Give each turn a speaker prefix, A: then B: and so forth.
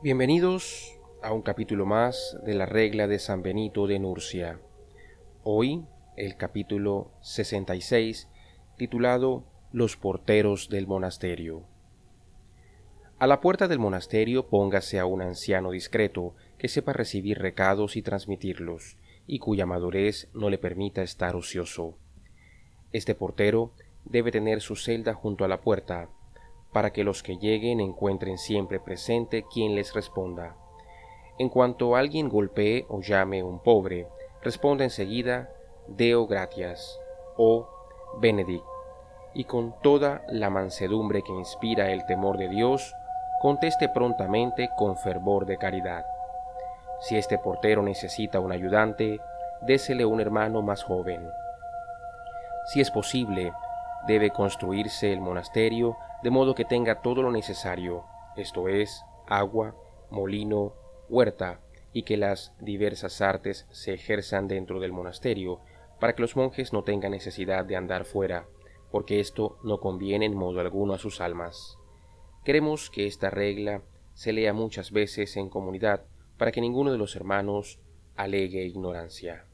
A: Bienvenidos a un capítulo más de la regla de San Benito de Nurcia. Hoy el capítulo 66 titulado Los porteros del monasterio. A la puerta del monasterio póngase a un anciano discreto que sepa recibir recados y transmitirlos, y cuya madurez no le permita estar ocioso. Este portero debe tener su celda junto a la puerta, para que los que lleguen encuentren siempre presente quien les responda. En cuanto alguien golpee o llame un pobre, responda enseguida Deo gratias o Benedict, y con toda la mansedumbre que inspira el temor de Dios, conteste prontamente con fervor de caridad. Si este portero necesita un ayudante, désele un hermano más joven. Si es posible, debe construirse el monasterio de modo que tenga todo lo necesario, esto es, agua, molino, huerta, y que las diversas artes se ejerzan dentro del monasterio, para que los monjes no tengan necesidad de andar fuera, porque esto no conviene en modo alguno a sus almas. Queremos que esta regla se lea muchas veces en comunidad, para que ninguno de los hermanos alegue ignorancia.